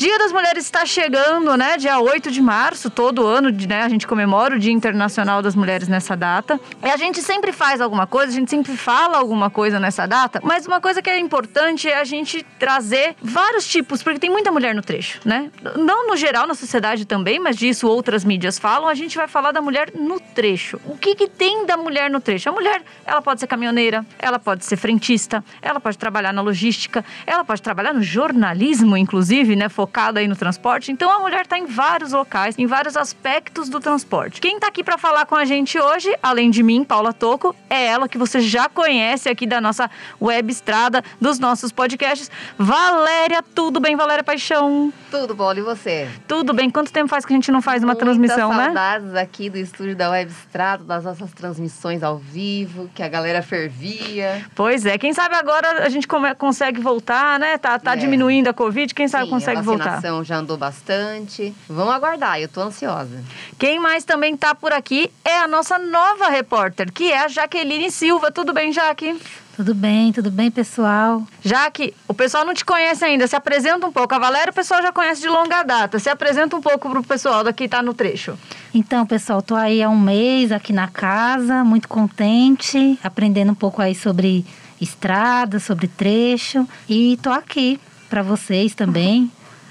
Dia das Mulheres está chegando, né? Dia 8 de março, todo ano, né? A gente comemora o Dia Internacional das Mulheres nessa data. E a gente sempre faz alguma coisa, a gente sempre fala alguma coisa nessa data, mas uma coisa que é importante é a gente trazer vários tipos, porque tem muita mulher no trecho, né? Não no geral, na sociedade também, mas disso outras mídias falam, a gente vai falar da mulher no trecho. O que, que tem da mulher no trecho? A mulher, ela pode ser caminhoneira, ela pode ser frentista, ela pode trabalhar na logística, ela pode trabalhar no jornalismo, inclusive, né? Focada aí no transporte. Então a mulher está em vários locais, em vários aspectos do transporte. Quem está aqui para falar com a gente hoje, além de mim, Paula Toco, é ela que você já conhece aqui da nossa web estrada, dos nossos podcasts. Valéria, tudo bem, Valéria Paixão? Tudo bom, e você? Tudo bem. Quanto tempo faz que a gente não faz uma Muitas transmissão, né? saudades aqui do estúdio da Web Estrada, das nossas transmissões ao vivo, que a galera fervia. Pois é, quem sabe agora a gente consegue voltar, né? Tá, tá É. diminuindo a Covid, quem sabe Sim, consegue voltar. Vacinação já andou bastante. Vamos aguardar, eu tô ansiosa. Quem mais também tá por aqui é a nossa nova repórter, que é a Jaqueline Silva. Tudo bem, Jaque? Tudo bem, tudo bem, pessoal? Jaque, o pessoal não te conhece ainda, se apresenta um pouco. A Valéria o pessoal já conhece de longa data. Se apresenta um pouco pro pessoal daqui tá no trecho. Então, pessoal, tô aí há um mês aqui na casa, muito contente, aprendendo um pouco aí sobre estrada, sobre trecho e tô aqui para vocês também.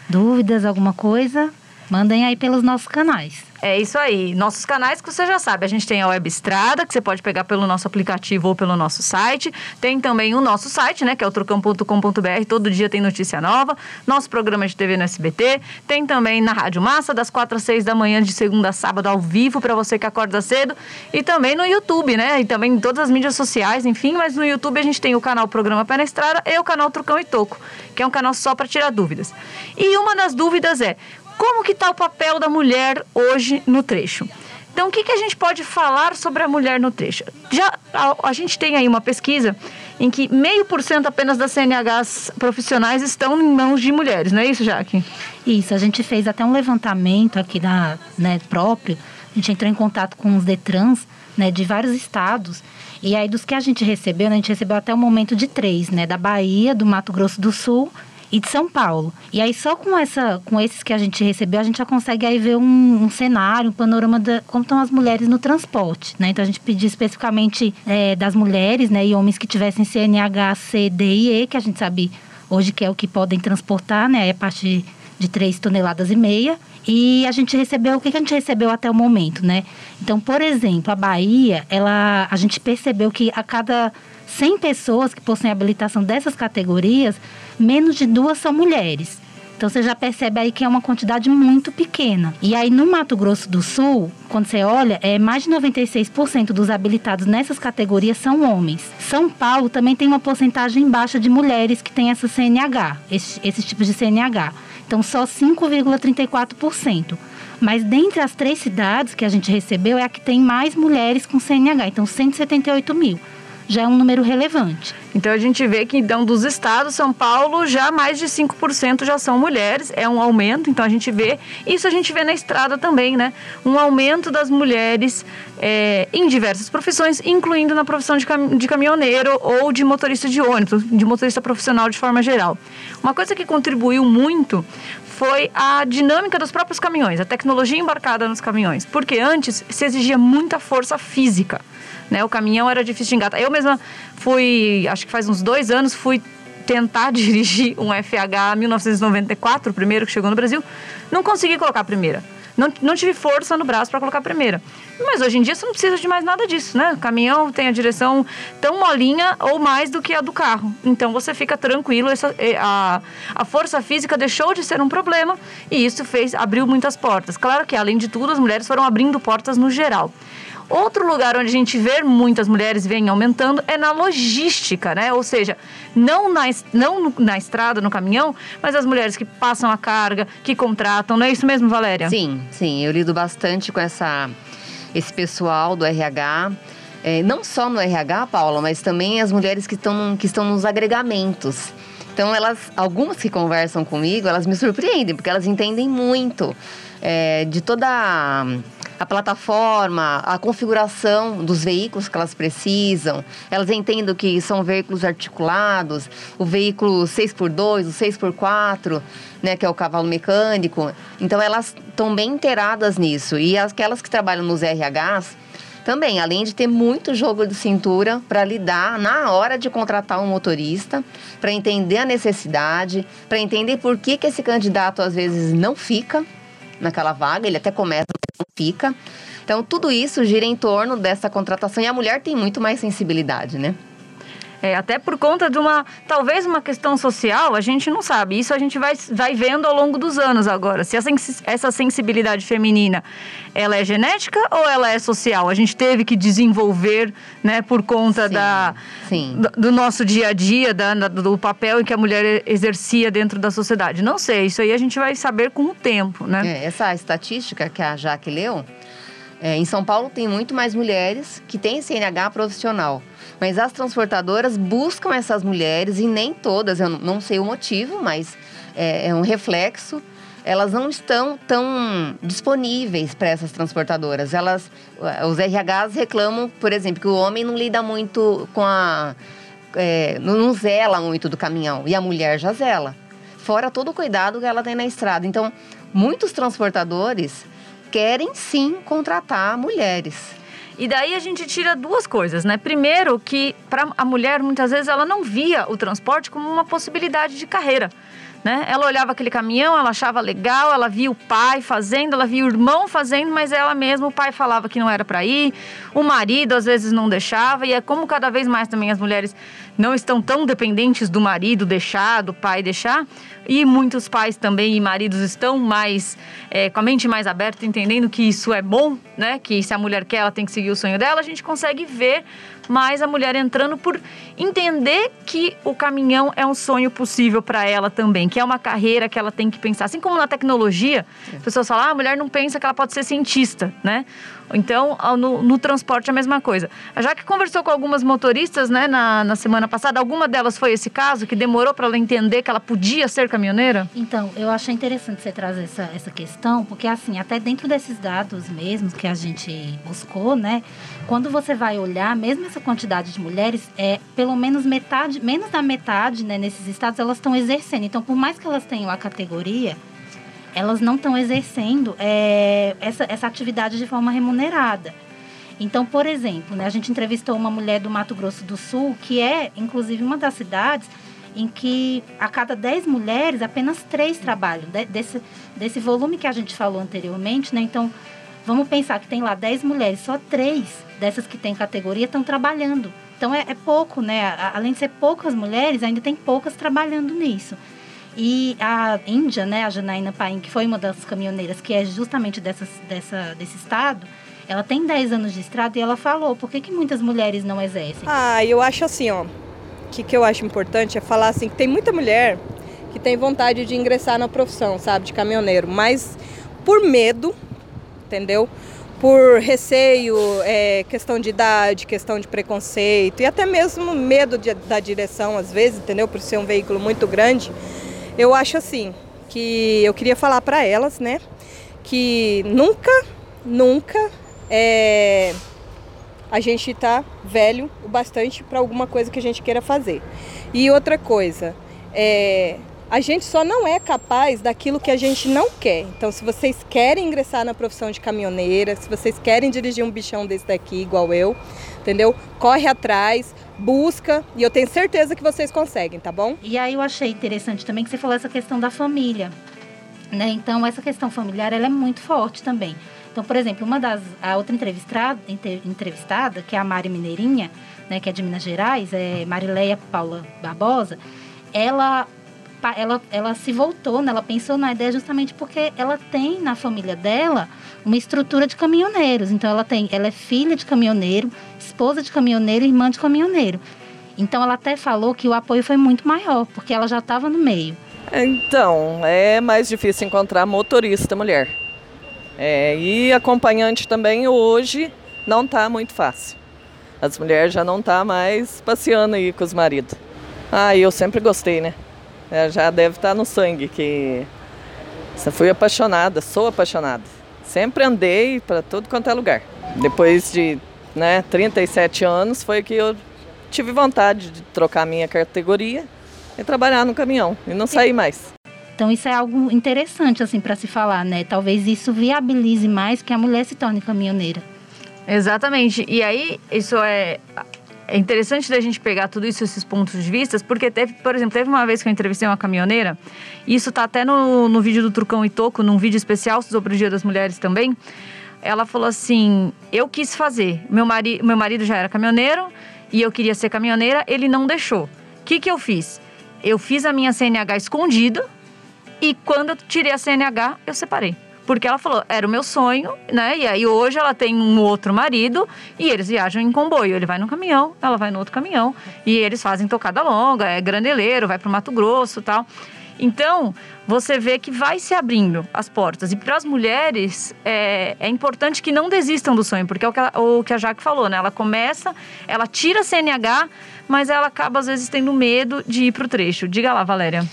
Dúvidas, alguma coisa? Mandem aí pelos nossos canais. É isso aí. Nossos canais que você já sabe. A gente tem a Web Estrada, que você pode pegar pelo nosso aplicativo ou pelo nosso site. Tem também o nosso site, né? Que é o trucão.com.br. Todo dia tem notícia nova. Nosso programa de TV no SBT. Tem também na Rádio Massa, das 4 às 6 da manhã, de segunda a sábado, ao vivo, para você que acorda cedo. E também no YouTube, né? E também em todas as mídias sociais, enfim. Mas no YouTube a gente tem o canal Programa Pé na Estrada e o canal Trucão e Toco, que é um canal só para tirar dúvidas. E uma das dúvidas é como que está o papel da mulher hoje no trecho? Então, o que, que a gente pode falar sobre a mulher no trecho? Já a, a gente tem aí uma pesquisa em que meio por cento apenas das CNHs profissionais estão em mãos de mulheres, não é isso, Jaque? Isso, a gente fez até um levantamento aqui na, né, próprio. A gente entrou em contato com os Detrans, né, de vários estados. E aí, dos que a gente recebeu, né, a gente recebeu até o momento de três, né? Da Bahia, do Mato Grosso do Sul e de São Paulo. E aí, só com, essa, com esses que a gente recebeu, a gente já consegue aí ver um, um cenário, um panorama de como estão as mulheres no transporte, né? Então, a gente pediu especificamente é, das mulheres, né? E homens que tivessem CNH, C, D e E, que a gente sabe hoje que é o que podem transportar, né? É a partir de 3 toneladas e meia. E a gente recebeu, o que que a gente recebeu até o momento, né? Então, por exemplo, a Bahia, ela, a gente percebeu que a cada 100 pessoas que possuem habilitação dessas categorias, menos de duas são mulheres. Então você já percebe aí que é uma quantidade muito pequena. E aí no Mato Grosso do Sul, quando você olha, é mais de 96% dos habilitados nessas categorias são homens. São Paulo também tem uma porcentagem baixa de mulheres que têm essa CNH, esse, esses tipos de CNH. Então só 5,34%. Mas dentre as três cidades que a gente recebeu é a que tem mais mulheres com CNH, então 178 mil. Já é um número relevante. Então a gente vê que então dos estados, São Paulo já mais de 5% já são mulheres, é um aumento, então a gente vê, isso a gente vê na estrada também, né? Um aumento das mulheres é, em diversas profissões, incluindo na profissão de, cam de caminhoneiro ou de motorista de ônibus, de motorista profissional de forma geral. Uma coisa que contribuiu muito foi a dinâmica dos próprios caminhões, a tecnologia embarcada nos caminhões, porque antes se exigia muita força física. Né? O caminhão era difícil de engatar. Eu mesma fui, acho que faz uns dois anos, fui tentar dirigir um FH 1994, o primeiro que chegou no Brasil. Não consegui colocar a primeira. Não, não tive força no braço para colocar a primeira. Mas hoje em dia você não precisa de mais nada disso, né? O caminhão tem a direção tão molinha ou mais do que a do carro. Então você fica tranquilo. Essa, a, a força física deixou de ser um problema e isso fez abriu muitas portas. Claro que, além de tudo, as mulheres foram abrindo portas no geral. Outro lugar onde a gente vê muitas mulheres vem aumentando é na logística, né? Ou seja, não na, não na estrada, no caminhão, mas as mulheres que passam a carga, que contratam. Não é isso mesmo, Valéria? Sim, sim. Eu lido bastante com essa, esse pessoal do RH. É, não só no RH, Paula, mas também as mulheres que estão, que estão nos agregamentos. Então, elas, algumas que conversam comigo, elas me surpreendem, porque elas entendem muito é, de toda a plataforma, a configuração dos veículos que elas precisam. Elas entendem que são veículos articulados, o veículo 6x2, o 6x4, né, que é o cavalo mecânico. Então elas estão bem inteiradas nisso. E aquelas que trabalham nos RHs também, além de ter muito jogo de cintura para lidar na hora de contratar um motorista, para entender a necessidade, para entender por que, que esse candidato às vezes não fica naquela vaga, ele até começa, mas não fica. Então, tudo isso gira em torno dessa contratação e a mulher tem muito mais sensibilidade, né? É, até por conta de uma, talvez uma questão social, a gente não sabe. Isso a gente vai, vai vendo ao longo dos anos agora. Se essa, essa sensibilidade feminina, ela é genética ou ela é social? A gente teve que desenvolver, né, por conta sim, da, sim. Do, do, nosso dia a dia, da, do papel que a mulher exercia dentro da sociedade. Não sei, isso aí a gente vai saber com o tempo, né? É, essa estatística que a Jaque leu, é, em São Paulo tem muito mais mulheres que têm CNH profissional. Mas as transportadoras buscam essas mulheres e nem todas, eu não sei o motivo, mas é, é um reflexo. Elas não estão tão disponíveis para essas transportadoras. Elas, os RHs reclamam, por exemplo, que o homem não lida muito com a. É, não zela muito do caminhão e a mulher já zela. Fora todo o cuidado que ela tem na estrada. Então, muitos transportadores querem sim contratar mulheres. E daí a gente tira duas coisas, né? Primeiro, que para a mulher, muitas vezes, ela não via o transporte como uma possibilidade de carreira. Né? Ela olhava aquele caminhão, ela achava legal, ela via o pai fazendo, ela via o irmão fazendo, mas ela mesma, o pai falava que não era para ir, o marido às vezes não deixava, e é como cada vez mais também as mulheres não estão tão dependentes do marido deixar, do pai deixar, e muitos pais também e maridos estão mais é, com a mente mais aberta, entendendo que isso é bom, né? Que se a mulher quer, ela tem que seguir o sonho dela, a gente consegue ver mais a mulher entrando por entender que o caminhão é um sonho possível para ela também, que é uma carreira que ela tem que pensar. Assim como na tecnologia, as pessoas falam, ah, a mulher não pensa que ela pode ser cientista, né? Então, no, no, transporte é a mesma coisa. Já que conversou com algumas motoristas, né, na, na semana passada, alguma delas foi esse caso, que demorou para ela entender que ela podia ser caminhoneira? Então, eu achei interessante você trazer essa, essa questão, porque assim, até dentro desses dados mesmos que a gente buscou, né, quando você vai olhar, mesmo essa quantidade de mulheres, é pelo menos metade, menos da metade, né, nesses estados, elas estão exercendo. Então, por mais que elas tenham a categoria, elas não estão exercendo é, essa, essa atividade de forma remunerada. Então, por exemplo, né, a gente entrevistou uma mulher do Mato Grosso do Sul, que é, inclusive, uma das cidades em que a cada 10 mulheres, apenas três trabalham, de, desse, desse volume que a gente falou anteriormente. Né? Então, vamos pensar que tem lá 10 mulheres, só três dessas que têm categoria estão trabalhando. Então, é, é pouco, né? Além de ser poucas mulheres, ainda tem poucas trabalhando nisso. E a Índia, né, a Janaína Paim, que foi uma das caminhoneiras, que é justamente dessa, dessa, desse estado, ela tem 10 anos de estrada e ela falou, por que, que muitas mulheres não exercem? Ah, eu acho assim, ó, que que eu acho importante é falar assim, que tem muita mulher que tem vontade de ingressar na profissão, sabe, de caminhoneiro, mas por medo, entendeu? Por receio, é, questão de idade, questão de preconceito e até mesmo medo de, da direção, às vezes, entendeu? Por ser um veículo muito grande. Eu acho assim, que eu queria falar para elas, né, que nunca, nunca é, a gente tá velho o bastante para alguma coisa que a gente queira fazer. E outra coisa, é, a gente só não é capaz daquilo que a gente não quer. Então, se vocês querem ingressar na profissão de caminhoneira, se vocês querem dirigir um bichão desse daqui, igual eu, entendeu? Corre atrás, busca e eu tenho certeza que vocês conseguem, tá bom? E aí eu achei interessante também que você falou essa questão da família, né? Então essa questão familiar ela é muito forte também. Então, por exemplo, uma das a outra entrevistada, entrevistada que é a Mari Mineirinha, né, que é de Minas Gerais, é Marileia Paula Barbosa, ela ela, ela se voltou, né? ela pensou na ideia justamente porque ela tem na família dela uma estrutura de caminhoneiros. Então ela tem, ela é filha de caminhoneiro, esposa de caminhoneiro, irmã de caminhoneiro. Então ela até falou que o apoio foi muito maior, porque ela já estava no meio. Então, é mais difícil encontrar motorista mulher. É, e acompanhante também hoje não está muito fácil. As mulheres já não tá mais passeando aí com os maridos. Ah, eu sempre gostei, né? É, já deve estar tá no sangue que você fui apaixonada, sou apaixonada. Sempre andei para tudo quanto é lugar. Depois de né, 37 anos foi que eu tive vontade de trocar minha categoria e trabalhar no caminhão e não sair mais. Então isso é algo interessante assim para se falar, né? Talvez isso viabilize mais que a mulher se torne caminhoneira. Exatamente. E aí isso é é interessante da gente pegar tudo isso, esses pontos de vista, porque teve, por exemplo, teve uma vez que eu entrevistei uma caminhoneira, e isso tá até no, no vídeo do Trucão e Toco, num vídeo especial sobre o Dia das Mulheres também. Ela falou assim: Eu quis fazer. Meu, mari, meu marido já era caminhoneiro e eu queria ser caminhoneira, ele não deixou. O que, que eu fiz? Eu fiz a minha CNH escondida e quando eu tirei a CNH, eu separei. Porque ela falou, era o meu sonho, né? E aí hoje ela tem um outro marido e eles viajam em comboio. Ele vai no caminhão, ela vai no outro caminhão. E eles fazem tocada longa, é grandeleiro, vai para o Mato Grosso tal. Então, você vê que vai se abrindo as portas. E para as mulheres, é, é, importante que não desistam do sonho, porque é o que, a, o que a Jaque falou, né? Ela começa, ela tira a CNH, mas ela acaba, às vezes, tendo medo de ir para o trecho. Diga lá, Valéria.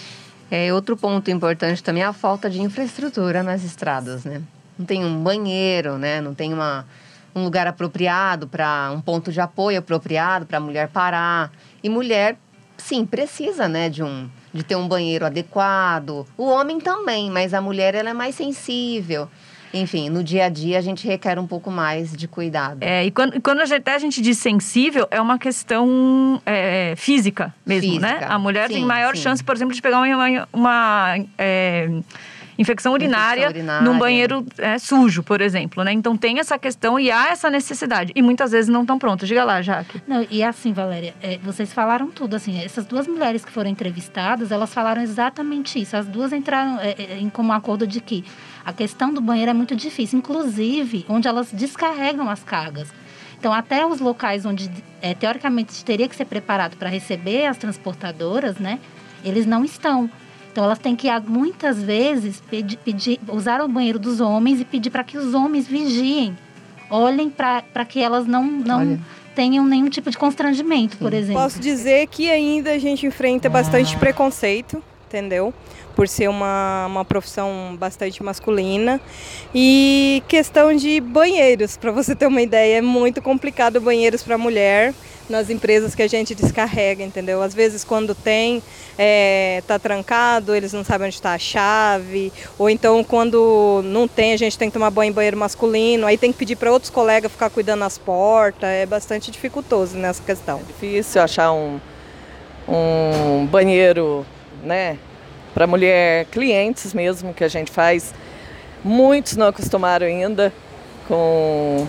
É, outro ponto importante também é a falta de infraestrutura nas estradas, né? Não tem um banheiro, né? Não tem uma, um lugar apropriado para um ponto de apoio apropriado para a mulher parar. E mulher, sim, precisa, né, de um de ter um banheiro adequado. O homem também, mas a mulher ela é mais sensível enfim, no dia a dia a gente requer um pouco mais de cuidado. É, e quando, quando a gente, até a gente diz sensível, é uma questão é, física mesmo, né? física. né? A mulher sim, tem maior sim. chance, por exemplo, de pegar uma, uma é, infecção urinária, infecção urinária. num banheiro é, sujo, por exemplo, né? Então tem essa questão e há essa necessidade. E muitas vezes não estão prontas. Diga lá, Jaque. Não, e assim, Valéria, é, vocês falaram tudo, assim, essas duas mulheres que foram entrevistadas, elas falaram exatamente isso. As duas entraram é, é em comum acordo de que a questão do banheiro é muito difícil, inclusive onde elas descarregam as cargas. Então, até os locais onde, é, teoricamente, teria que ser preparado para receber as transportadoras, né? Eles não estão. Então elas têm que muitas vezes pedir, pedir usar o banheiro dos homens e pedir para que os homens vigiem, olhem para que elas não não tenham nenhum tipo de constrangimento, por exemplo. Posso dizer que ainda a gente enfrenta ah. bastante preconceito, entendeu? Por ser uma, uma profissão bastante masculina. E questão de banheiros, para você ter uma ideia, é muito complicado banheiros para mulher nas empresas que a gente descarrega, entendeu? Às vezes quando tem, é, tá trancado, eles não sabem onde está a chave, ou então quando não tem, a gente tem que tomar banho em banheiro masculino, aí tem que pedir para outros colegas ficar cuidando das portas, é bastante dificultoso nessa questão. É difícil achar um, um banheiro, né, para mulher, clientes mesmo que a gente faz, muitos não acostumaram ainda com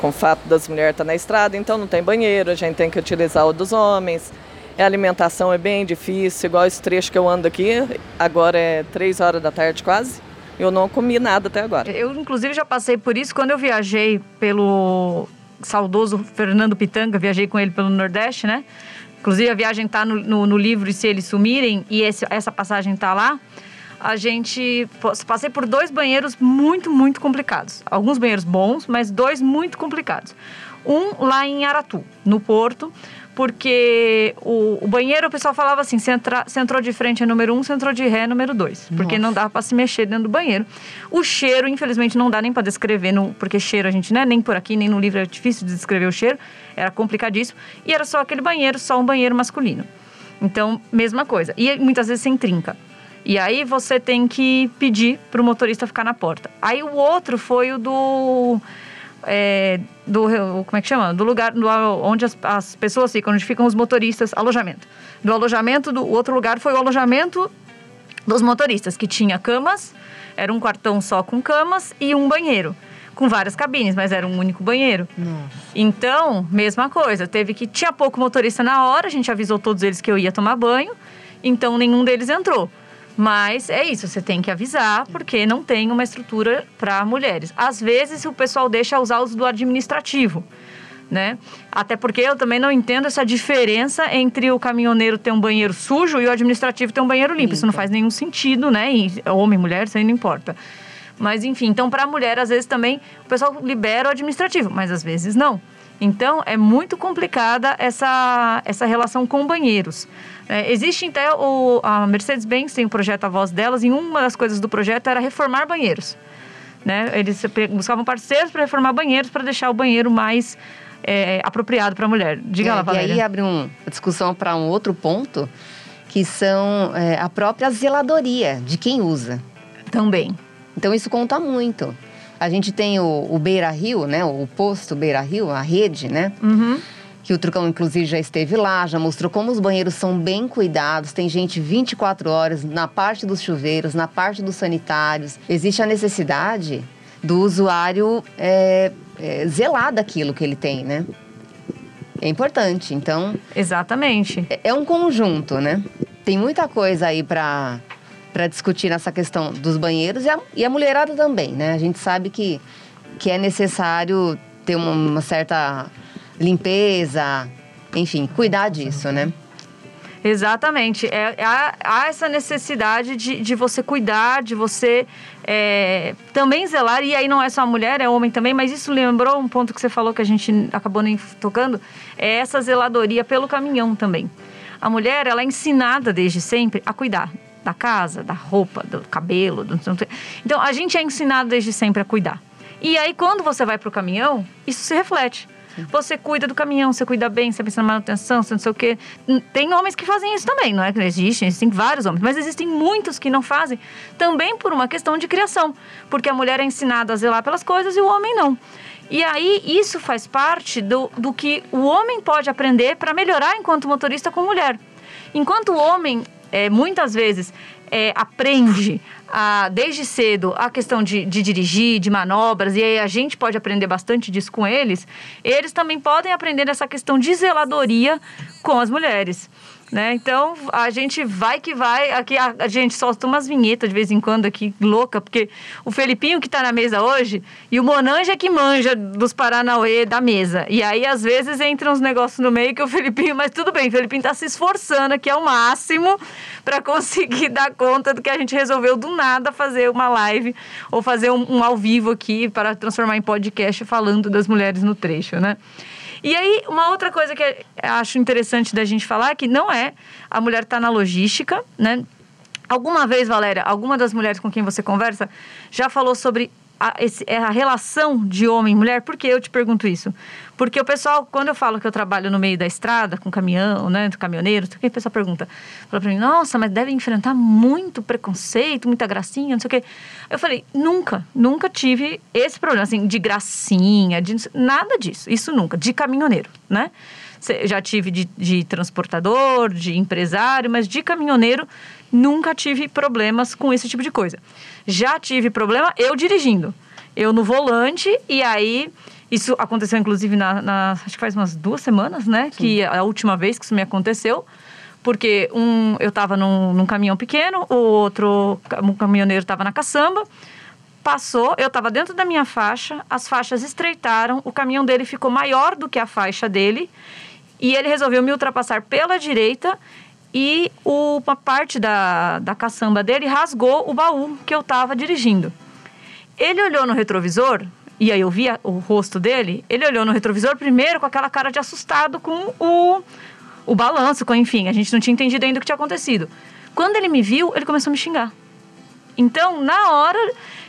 com o fato das mulheres estar tá na estrada, então não tem banheiro, a gente tem que utilizar o dos homens. A alimentação é bem difícil, igual esse trecho que eu ando aqui, agora é três horas da tarde quase. Eu não comi nada até agora. Eu, inclusive, já passei por isso quando eu viajei pelo saudoso Fernando Pitanga, viajei com ele pelo Nordeste, né? Inclusive, a viagem está no, no, no, livro E Se Eles Sumirem, e esse, essa passagem está lá a gente passei por dois banheiros muito, muito complicados. Alguns banheiros bons, mas dois muito complicados. Um lá em Aratu, no Porto, porque o, o banheiro o pessoal falava assim: você, entra, entrou de frente é número um, você entrou de ré é número dois. Porque não dava para se mexer dentro do banheiro. O cheiro, infelizmente, não dá nem para descrever, no, porque cheiro a gente, né, nem por aqui, nem no livro é difícil de descrever o cheiro, era complicadíssimo. E era só aquele banheiro, só um banheiro masculino. Então, mesma coisa. E muitas vezes sem trinca. E aí você tem que pedir para o motorista ficar na porta. Aí o outro foi o do. É, do como é que chama? Do lugar do, onde as, as, pessoas ficam, onde ficam os motoristas, alojamento. Do alojamento, do outro lugar foi o alojamento dos motoristas, que tinha camas, era um quartão só com camas e um banheiro. Com várias cabines, mas era um único banheiro. Nossa. Então, mesma coisa. Teve que. Tinha pouco motorista na hora, a gente avisou todos eles que eu ia tomar banho, então nenhum deles entrou. Mas é isso, você tem que avisar, porque não tem uma estrutura para mulheres. Às vezes o pessoal deixa usar os do administrativo. Né? Até porque eu também não entendo essa diferença entre o caminhoneiro ter um banheiro sujo e o administrativo ter um banheiro limpo. Isso não faz nenhum sentido, né? E homem, mulher, isso aí não importa. Mas enfim, então para a mulher às vezes também o pessoal libera o administrativo, mas às vezes não. Então é muito complicada essa essa relação com banheiros. É, existe até o, a Mercedes-Benz tem o projeto A Voz Delas, e uma das coisas do projeto era reformar banheiros. Né? Eles buscavam parceiros para reformar banheiros para deixar o banheiro mais é, apropriado para a mulher. Diga É, lá, e Valéria. aí abre um- uma discussão para um outro ponto, que são é, a própria zeladoria de quem usa. Também. Então isso conta muito. A gente tem o, o Beira Rio, né? O posto Beira Rio, a rede, né? Uhum. Que o Trucão, inclusive, já esteve lá, já mostrou como os banheiros são bem cuidados. Tem gente 24 horas na parte dos chuveiros, na parte dos sanitários. Existe a necessidade do usuário é, é, zelar daquilo que ele tem, né? É importante. Então, Exatamente. é- é um conjunto, né? Tem muita coisa aí para para discutir nessa questão dos banheiros e a, e a mulherada também, né? A gente sabe que, que é necessário ter uma, uma certa limpeza, enfim, cuidar disso, né? Exatamente. É, há, há essa necessidade de, de você cuidar, de você é, também zelar. E aí não é só a mulher, é homem também. Mas isso lembrou um ponto que você falou que a gente acabou nem tocando. É essa zeladoria pelo caminhão também. A mulher, ela é ensinada desde sempre a cuidar da casa, da roupa, do cabelo. Do... Então, a gente é ensinado desde sempre a cuidar. E aí, quando você vai para o caminhão, isso se reflete. Você cuida do caminhão, você cuida bem, você pensa na manutenção, você não sei o quê. Tem homens que fazem isso também, não é que não existem, existem vários homens, mas existem muitos que não fazem, também por uma questão de criação. Porque a mulher é ensinada a zelar pelas coisas e o homem não. E aí, isso faz parte do, do que o homem pode aprender para melhorar enquanto motorista com mulher. Enquanto o homem, é, muitas vezes, é, aprende a, desde cedo a questão de, de dirigir, de manobras, e aí a gente pode aprender bastante disso com eles, eles também podem aprender essa questão de zeladoria com as mulheres. Né? Então, a gente vai que vai. Aqui a, a gente solta umas vinhetas de vez em quando aqui, louca, porque o Felipinho que tá na mesa hoje e o Monanja que manja dos Paranauê da mesa. E aí, às vezes, entra uns negócios no meio que o Felipinho, mas tudo bem, o Felipinho tá se esforçando aqui ao máximo para conseguir dar conta do que a gente resolveu do nada fazer uma live ou fazer um, um ao vivo aqui para transformar em podcast falando das mulheres no trecho, né? E aí, uma outra coisa que acho interessante da gente falar é que não é a mulher tá na logística, né? Alguma vez, Valéria, alguma das mulheres com quem você conversa já falou sobre a, esse, a relação de homem e mulher? Por que eu te pergunto isso? Porque o pessoal, quando eu falo que eu trabalho no meio da estrada, com caminhão, né, com caminhoneiro, o pessoal pergunta, fala pra mim, nossa, mas deve enfrentar muito preconceito, muita gracinha, não sei o quê. Eu falei, nunca, nunca tive esse problema, assim, de gracinha, de nada disso, isso nunca, de caminhoneiro, né? Já tive de, de transportador, de empresário, mas de caminhoneiro nunca tive problemas com esse tipo de coisa. Já tive problema eu dirigindo. Eu no volante, e aí. Isso aconteceu, inclusive, na, na acho que faz umas duas semanas, né? Sim. Que a última vez que isso me aconteceu. Porque um, eu estava num, num, caminhão pequeno, o outro um caminhoneiro estava na caçamba. Passou, eu estava dentro da minha faixa, as faixas estreitaram, o caminhão dele ficou maior do que a faixa dele. E ele resolveu me ultrapassar pela direita e o, uma parte da, da caçamba dele rasgou o baú que eu estava dirigindo. Ele olhou no retrovisor, e aí eu via o rosto dele, ele olhou no retrovisor primeiro com aquela cara de assustado com o, o balanço, com, enfim, a gente não tinha entendido ainda o que tinha acontecido. Quando ele me viu, ele começou a me xingar. Então, na hora,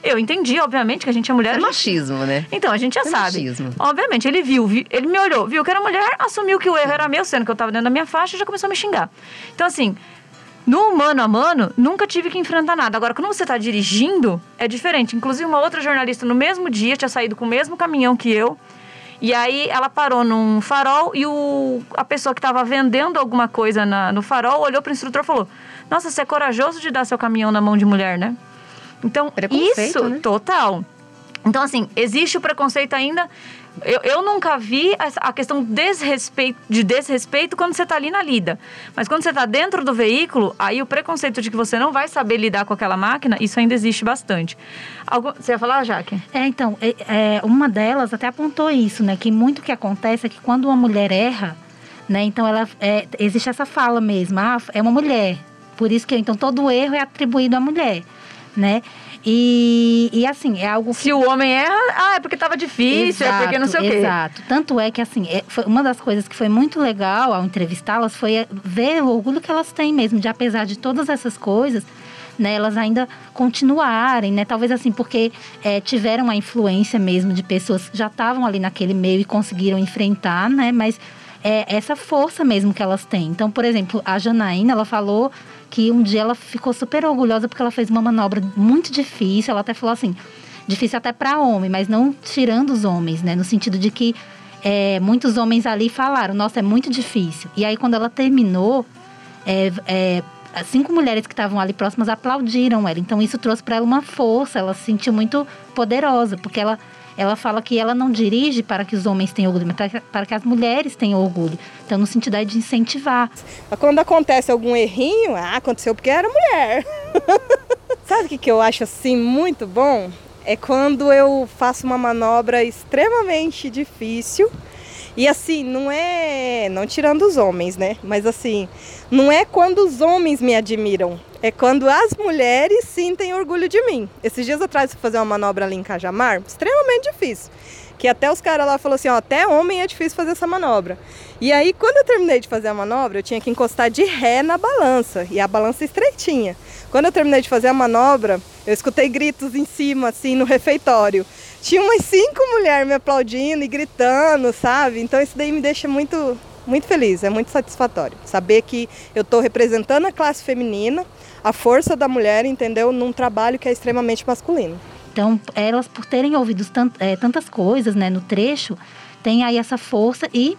eu entendi, obviamente, que a gente é mulher. É gente... machismo, né? Então, a gente já é sabe. Machismo. Obviamente, ele viu, ele me olhou, viu que era mulher, assumiu que o erro era meu, sendo que eu estava dentro da minha faixa e já começou a me xingar. Então, assim, no mano a mano, nunca tive que enfrentar nada. Agora, quando você está dirigindo, é diferente. Inclusive, uma outra jornalista no mesmo dia tinha saído com o mesmo caminhão que eu. E aí ela parou num farol e o, a pessoa que estava vendendo alguma coisa na, no farol olhou para o instrutor e falou: Nossa, você é corajoso de dar seu caminhão na mão de mulher, né? Então, isso, né? total. Então, assim, existe o preconceito ainda. Eu, eu nunca vi a questão desrespeito, de desrespeito quando você está ali na lida. Mas quando você está dentro do veículo, aí o preconceito de que você não vai saber lidar com aquela máquina, isso ainda existe bastante. Algum, você ia falar, Jaque? É, então, é, é, uma delas até apontou isso, né? Que muito que acontece é que quando uma mulher erra, né? Então, ela, é, existe essa fala mesmo, ah, é uma mulher. Por isso que, então, todo erro é atribuído à mulher, né? E, e assim, é algo que... Se o homem erra, ah, é porque estava difícil, exato, é porque não sei o quê. Exato. Tanto é que, assim, é, uma das coisas que foi muito legal ao entrevistá-las foi ver o orgulho que elas têm mesmo, de apesar de todas essas coisas, né, elas ainda continuarem, né? Talvez assim, porque é, tiveram a influência mesmo de pessoas que já estavam ali naquele meio e conseguiram enfrentar, né? Mas é essa força mesmo que elas têm. Então, por exemplo, a Janaína, ela falou que um dia ela ficou super orgulhosa porque ela fez uma manobra muito difícil. Ela até falou assim, difícil até para homem, mas não tirando os homens, né? No sentido de que é, muitos homens ali falaram, nossa, é muito difícil. E aí, quando ela terminou, é, é, cinco mulheres que estavam ali próximas aplaudiram ela. Então, isso trouxe para ela uma força, ela se sentiu muito poderosa, porque ela, ela fala que ela não dirige para que os homens tenham orgulho, mas para que as mulheres tenham orgulho. Então, no sentido de incentivar. Quando acontece algum errinho, ah, aconteceu porque era mulher. Sabe o que, que eu acho assim muito bom? é quando eu faço uma manobra extremamente difícil. E assim, não é. Não tirando os homens, né? Mas assim, não é quando os homens me admiram. É quando as mulheres sentem orgulho de mim. Esses dias atrás fui fazer uma manobra ali em Cajamar, extremamente difícil. Que até os caras lá falaram assim, ó, até homem é difícil fazer essa manobra. E aí, quando eu terminei de fazer a manobra, eu tinha que encostar de ré na balança. E a balança estreitinha. Quando eu terminei de fazer a manobra, eu escutei gritos em cima, assim, no refeitório. Tinha umas cinco mulheres me aplaudindo e gritando, sabe? Então isso daí me deixa muito, muito feliz, é muito satisfatório. Saber que eu estou representando a classe feminina, a força da mulher, entendeu? Num trabalho que é extremamente masculino. Então, elas, por terem ouvido tant, é, tantas coisas né, no trecho, têm aí essa força e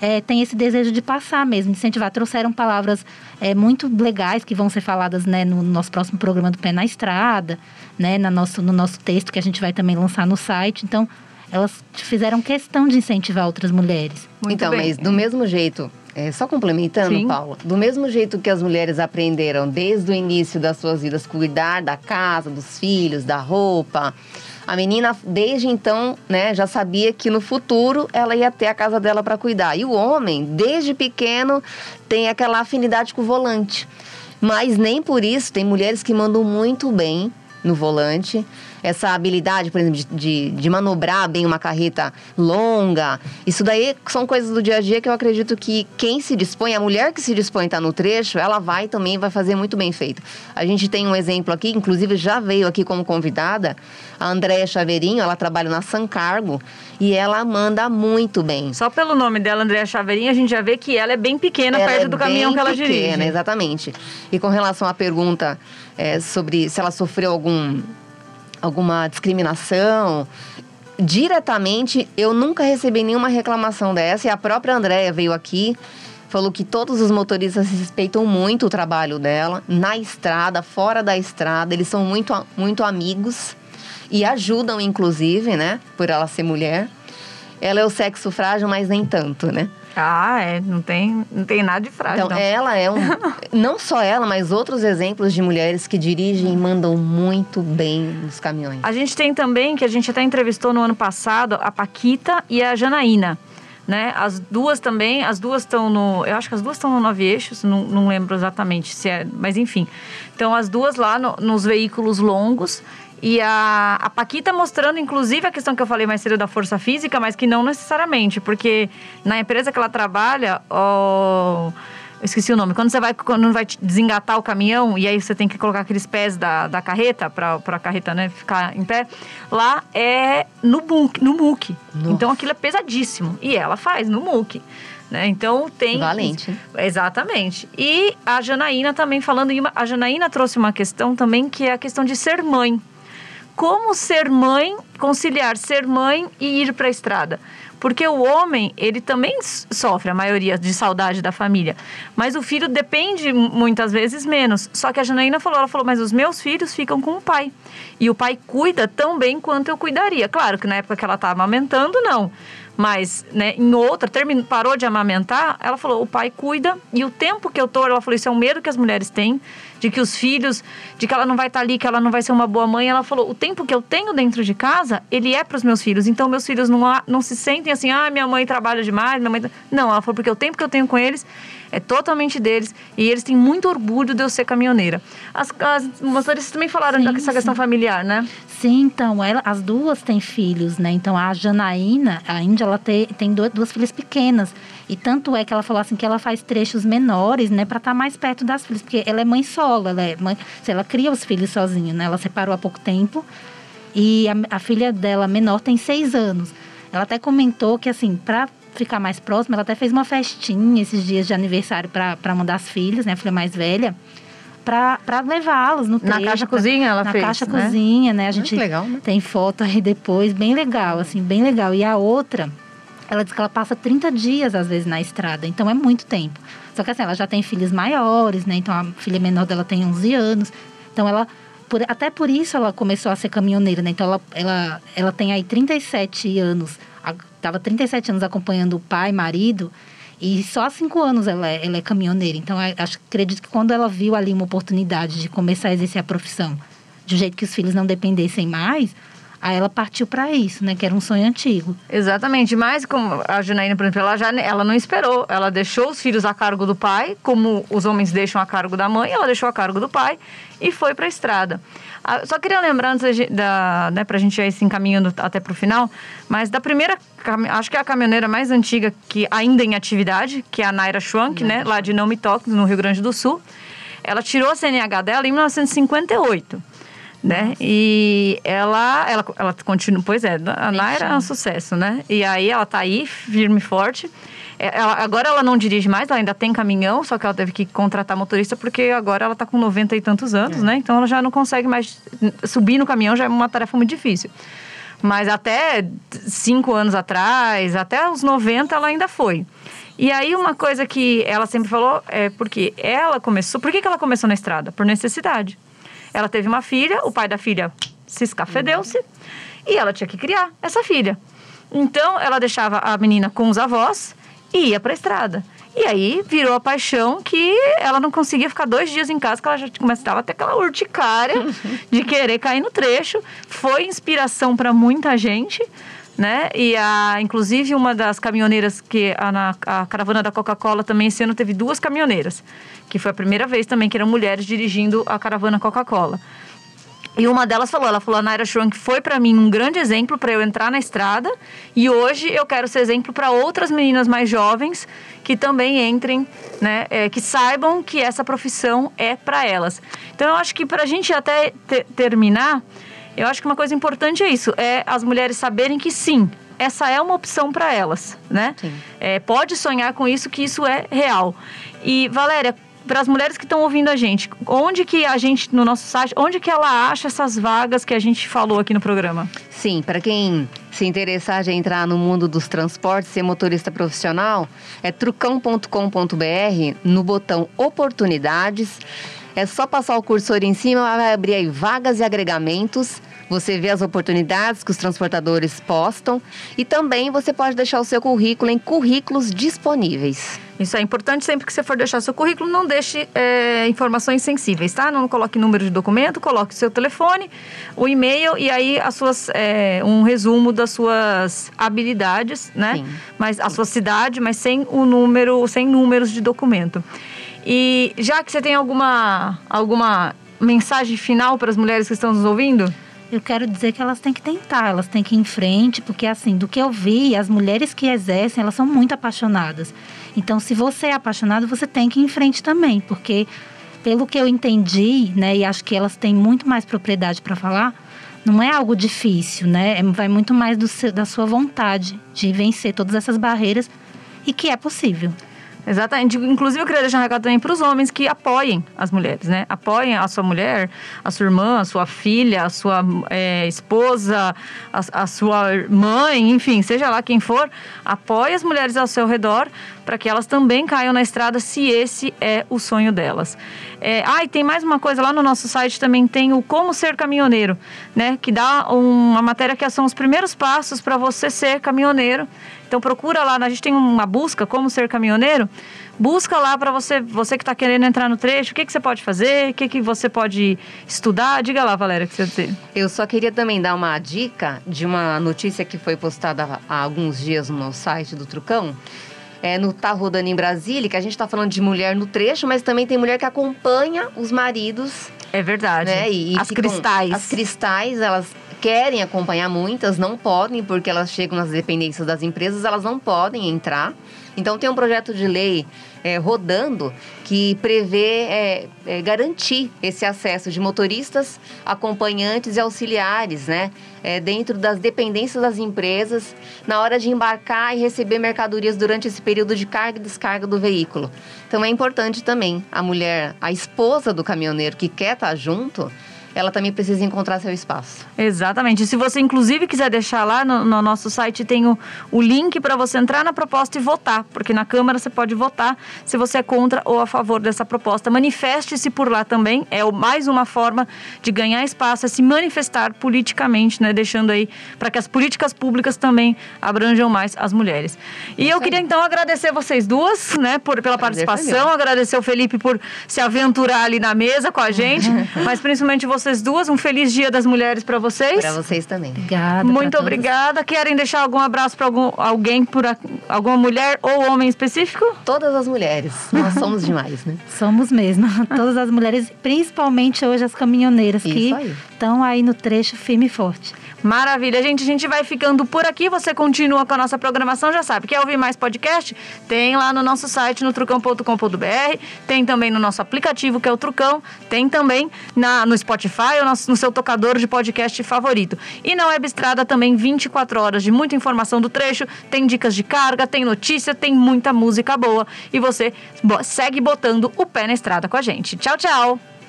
é, tem esse desejo de passar mesmo, de incentivar. Trouxeram palavras é, muito legais que vão ser faladas né, no nosso próximo programa do Pé na Estrada, né, na nosso, no nosso texto que a gente vai também lançar no site. Então, elas fizeram questão de incentivar outras mulheres. Muito então, bem. mas do mesmo jeito, é, só complementando, Sim. Paula, do mesmo jeito que as mulheres aprenderam desde o início das suas vidas cuidar da casa, dos filhos, da roupa, a menina, desde então, né, já sabia que no futuro ela ia ter a casa dela para cuidar. E o homem, desde pequeno, tem aquela afinidade com o volante. Mas nem por isso tem mulheres que mandam muito bem no volante essa habilidade, por exemplo, de, de, manobrar bem uma carreta longa. Isso daí são coisas do dia a dia que eu acredito que quem se dispõe, a mulher que se dispõe a estar no trecho, ela vai também, vai fazer muito bem feito. A gente tem um exemplo aqui, inclusive já veio aqui como convidada, a Andréia Chaveirinho, ela trabalha na San Cargo e ela manda muito bem. Só pelo nome dela, Andréia Chaveirinho, a gente já vê que ela é bem pequena ela perto é do caminhão que ela pequena, dirige. Exatamente. E com relação à pergunta é, sobre se ela sofreu algum alguma discriminação. Diretamente, eu nunca recebi nenhuma reclamação dessa. E a própria Andréia veio aqui, falou que todos os motoristas respeitam muito o trabalho dela, na estrada, fora da estrada. Eles são muito, muito amigos e ajudam, inclusive, né? Por ela ser mulher. Ela é o sexo frágil, mas nem tanto, né? Ah, é. Não tem, não tem nada de frágil. Então, não. ela é um. não só ela, mas outros exemplos de mulheres que dirigem e mandam muito bem nos caminhões. A gente tem também, que a gente até entrevistou no ano passado, a Paquita e a Janaína. Né? As duas também, as duas estão no. Eu acho que as duas estão no Nove Eixos, não, não lembro exatamente se é. Mas enfim. Então, as duas lá no, nos veículos longos e a, a Paquita mostrando, inclusive, a questão que eu falei mais cedo da força física, mas que não necessariamente, porque na empresa que ela trabalha, ó, eu esqueci o nome, quando você vai, quando vai desengatar o caminhão e aí você tem que colocar aqueles pés da, da carreta, para a carreta né, ficar em pé, lá é no, muque, no muque. Então aquilo é pesadíssimo. E ela faz no muque. Né? Então tem. Valente. Exatamente. E a Janaína também falando. A Janaína trouxe uma questão também que é a questão de ser mãe como ser mãe, conciliar ser mãe e ir para a estrada. Porque o homem, ele também sofre a maioria de saudade da família. Mas o filho depende muitas vezes menos. Só que a Janaína falou, ela falou, mas os meus filhos ficam com o pai. E o pai cuida tão bem quanto eu cuidaria. Claro que na época que ela estava amamentando, não. Mas, né, em outra, terminou, parou de amamentar, ela falou, o pai cuida. E o tempo que eu tô, ela falou, isso é um medo que as mulheres têm de que os filhos, de que ela não vai estar tá ali, que ela não vai ser uma boa mãe. Ela falou: o tempo que eu tenho dentro de casa, ele é para os meus filhos. Então, meus filhos não, não se sentem assim, ah, minha mãe trabalha demais, minha mãe. Tá-". Não, ela falou: porque o tempo que eu tenho com eles é totalmente deles e eles têm muito orgulho de eu ser caminhoneira. As, as motoristas também falaram Sim, dessa questão sim. familiar, né? Sim, então, ela, as duas têm filhos, né? Então, a Janaína, a Índia, ela te- tem duas, duas filhas pequenas. E tanto é que ela falou assim que ela faz trechos menores, né? Pra estar mais perto das filhas. Porque ela é mãe solo, ela, é mãe, ela cria os filhos sozinha, né? Ela separou há pouco tempo. E a, a filha dela, menor, tem seis anos. Ela até comentou que, assim, pra ficar mais próxima, ela até fez uma festinha esses dias de aniversário pra uma das filhas, né? A filha mais velha. Pra levá-los no Na trecho, caixa pra- cozinha ela na fez, caixa né? cozinha, né? A gente que legal, né? tem foto aí depois, bem legal, assim, bem legal. E a outra, ela diz que ela passa 30 dias, às vezes, na estrada. Então, é muito tempo. Só que, assim, ela já tem filhos maiores, né? Então, a filha menor dela tem 11 anos. Então, ela... por- até por isso ela começou a ser caminhoneira, né? Então, ela, ela, ela tem aí 37 anos. A- Tava 37 anos acompanhando o pai, marido. E só há cinco anos ela é, ela é caminhoneira. Então, a- acho, acredito que quando ela viu ali uma oportunidade de começar a exercer a profissão de um jeito que os filhos não dependessem mais, aí ela partiu para isso, né? Que era um sonho antigo. Exatamente, mas como a Janaína, por exemplo, ela, já, ela não esperou. Ela deixou os filhos a cargo do pai, como os homens deixam a cargo da mãe, ela deixou a cargo do pai e foi para a estrada. Ah, Só queria lembrar, antes da, né, pra gente ir se encaminhando até pro final, mas da primeira, acho que é a caminhoneira mais antiga que ainda em atividade, que é a Naira Schwank, né, lá de Não Me Toque, no Rio Grande do Sul. Ela tirou a CNH dela em 1958 né? E ela, ela, ela continua, pois é, a Naira é um sucesso, né? E aí ela tá aí, firme e forte. É, ela- agora ela não dirige mais, ela ainda tem caminhão, só que ela teve que contratar motorista porque agora ela tá com 90 e tantos anos, né? Então ela já não consegue mais subir no caminhão, já é uma tarefa muito difícil. Mas até cinco anos atrás, até os 90, ela ainda foi. E aí uma coisa que ela sempre falou é porque ela começou. Por que, que ela começou na estrada? Por necessidade. Ela teve uma filha, o pai da filha se escafedeu-se e ela tinha que criar essa filha. Então ela deixava a menina com os avós e ia para a estrada. E aí virou a paixão que ela não conseguia ficar dois dias em casa, que ela já começava a ter aquela urticária de querer cair no trecho. Foi inspiração para muita gente, né? E a, inclusive uma das caminhoneiras que a, na, a caravana da Coca-Cola também esse ano teve duas caminhoneiras, que foi a primeira vez também que eram mulheres dirigindo a caravana Coca-Cola. E uma delas falou, ela falou, a Naira Schwank foi para mim um grande exemplo para eu entrar na estrada e hoje eu quero ser exemplo para outras meninas mais jovens que também entrem, né, é, que saibam que essa profissão é para elas. Então eu acho que para a gente até te- terminar, eu acho que uma coisa importante é isso, é as mulheres saberem que sim, essa é uma opção para elas, né? É, pode sonhar com isso, que isso é real. E, Valéria, para as mulheres que estão ouvindo a gente, onde que a gente, no nosso site, onde que ela acha essas vagas que a gente falou aqui no programa? Sim, para quem se interessar de entrar no mundo dos transportes, ser motorista profissional, é trucão.com.br, no botão oportunidades. É só passar o cursor em cima, vai abrir aí vagas e agregamentos. Você vê as oportunidades que os transportadores postam e também você pode deixar o seu currículo em currículos disponíveis. Isso é importante sempre que você for deixar seu currículo, não deixe é, informações sensíveis, tá? Não coloque número de documento, coloque o seu telefone, o e-mail e aí as suas, é, um resumo das suas habilidades, né? Sim. Mas a sua cidade, mas sem o número, sem números de documento. E já que você tem alguma, alguma mensagem final para as mulheres que estão nos ouvindo? Eu quero dizer que elas têm que tentar, elas têm que ir em frente, porque assim, do que eu vi, as mulheres que exercem, elas são muito apaixonadas. Então, se você é apaixonado, você tem que ir em frente também, porque pelo que eu entendi, né, e acho que elas têm muito mais propriedade para falar, não é algo difícil, né? É- Vai muito mais seu- da sua vontade de vencer todas essas barreiras e que é possível. Exatamente. Inclusive, eu queria deixar um recado também para os homens que apoiem as mulheres, né? Apoiem a sua mulher, a sua irmã, a sua filha, a sua é, esposa, a, a sua mãe, enfim, seja lá quem for, apoie as mulheres ao seu redor para que elas também caiam na estrada se esse é o sonho delas. É, ah, e tem mais uma coisa lá no nosso site também tem o Como Ser Caminhoneiro, né? Que dá uma matéria que são os primeiros passos para você ser caminhoneiro. Então procura lá, a gente tem uma busca como ser caminhoneiro. Busca lá para você, você que está querendo entrar no trecho, o que, que você pode fazer, o que, que você pode estudar. Diga lá, Valéria, o que você dizer. Eu só queria também dar uma dica de uma notícia que foi postada há alguns dias no site do Trucão. É, no Tá Rodando em Brasília, que a gente está falando de mulher no trecho, mas também tem mulher que acompanha os maridos. É verdade. Né? E, as ficam, cristais. As cristais, elas querem acompanhar muitas, não podem, porque elas chegam nas dependências das empresas, elas não podem entrar. Então tem um projeto de lei é, rodando que prevê é, é, garantir esse acesso de motoristas, acompanhantes e auxiliares, né? É, dentro das dependências das empresas, na hora de embarcar e receber mercadorias durante esse período de carga e descarga do veículo. Então é importante também a mulher, a esposa do caminhoneiro que quer estar junto, ela também precisa encontrar seu espaço. Exatamente. Se você, inclusive, quiser deixar lá no, no nosso site, tem o, o link para você entrar na proposta e votar, porque na Câmara você pode votar se você é contra ou a favor dessa proposta. Manifeste-se por lá também. É mais uma forma de ganhar espaço, é se manifestar politicamente, né? Deixando aí para que as políticas públicas também abranjam mais as mulheres. E eu queria então agradecer vocês duas, né, por, pela participação, agradecer o Felipe por se aventurar ali na mesa com a gente, mas principalmente você vocês duas. Um feliz Dia das Mulheres para vocês. Para vocês também. Obrigada. Muito obrigada. Querem deixar algum abraço para algum, alguém, por alguma mulher ou homem específico? Todas as mulheres. Nós somos demais, né? Somos mesmo. Todas as mulheres, principalmente hoje as caminhoneiras Isso que estão aí no trecho firme e forte. Maravilha, gente. A gente vai ficando por aqui. Você continua com a nossa programação, já sabe. Quer ouvir mais podcast? Tem lá no nosso site, no trucão.com.br. Tem também no nosso aplicativo, que é o Trucão. Tem também na, no Spotify no seu tocador de podcast favorito. E na Web Estrada também 24 horas de muita informação do trecho. Tem dicas de carga, tem notícia, tem muita música boa. E você segue botando o pé na estrada com a gente. Tchau, tchau!